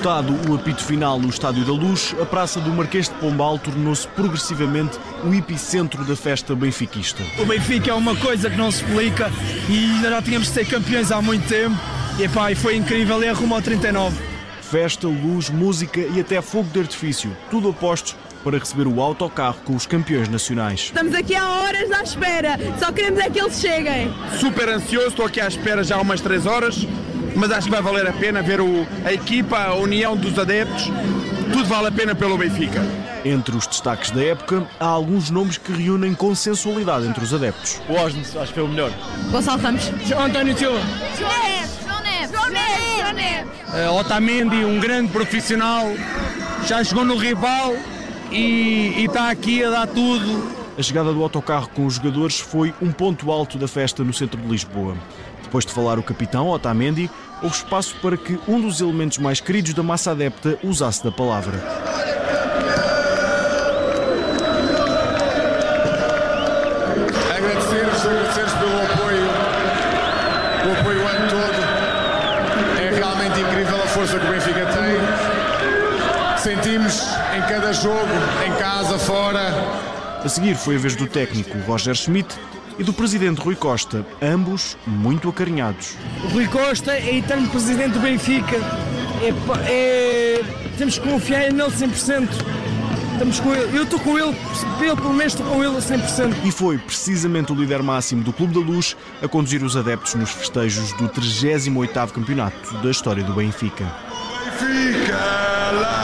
Escutado o apito final no Estádio da Luz, a Praça do Marquês de Pombal tornou-se progressivamente o epicentro da festa benfiquista. O Benfica é uma coisa que não se explica e ainda já tínhamos de ser campeões há muito tempo. E pá, foi incrível e arrumou ao 39. Festa, luz, música e até fogo de artifício, tudo apostos para receber o autocarro com os campeões nacionais. Estamos aqui há horas à espera, só queremos é que eles cheguem. Super ansioso, estou aqui à espera já há umas 3 horas mas acho que vai valer a pena ver o, a equipa, a união dos adeptos. Tudo vale a pena pelo Benfica. Entre os destaques da época, há alguns nomes que reúnem consensualidade entre os adeptos. O Osnes, acho que foi o melhor. Gonçalo Ramos. António Silva. João Neves. João Neves. João Neves. João Neves. Uh, Otamendi, um grande profissional, já chegou no rival e, e está aqui a dar tudo. A chegada do autocarro com os jogadores foi um ponto alto da festa no centro de Lisboa. Depois de falar o capitão, Otamendi, houve espaço para que um dos elementos mais queridos da massa adepta usasse da palavra. Agradecer-vos, pelo apoio, o apoio o ano todo. É realmente incrível a força que o Benfica tem. Sentimos em cada jogo, em casa, fora. A seguir foi a vez do técnico Roger Schmidt e do presidente Rui Costa, ambos muito acarinhados. O Rui Costa é eterno presidente do Benfica. É, é, temos que confiar nele 100%. Estamos com ele. Eu estou com ele, pelo, pelo menos estou com ele a 100%. E foi precisamente o líder máximo do Clube da Luz a conduzir os adeptos nos festejos do 38º campeonato da história do Benfica. Benfica!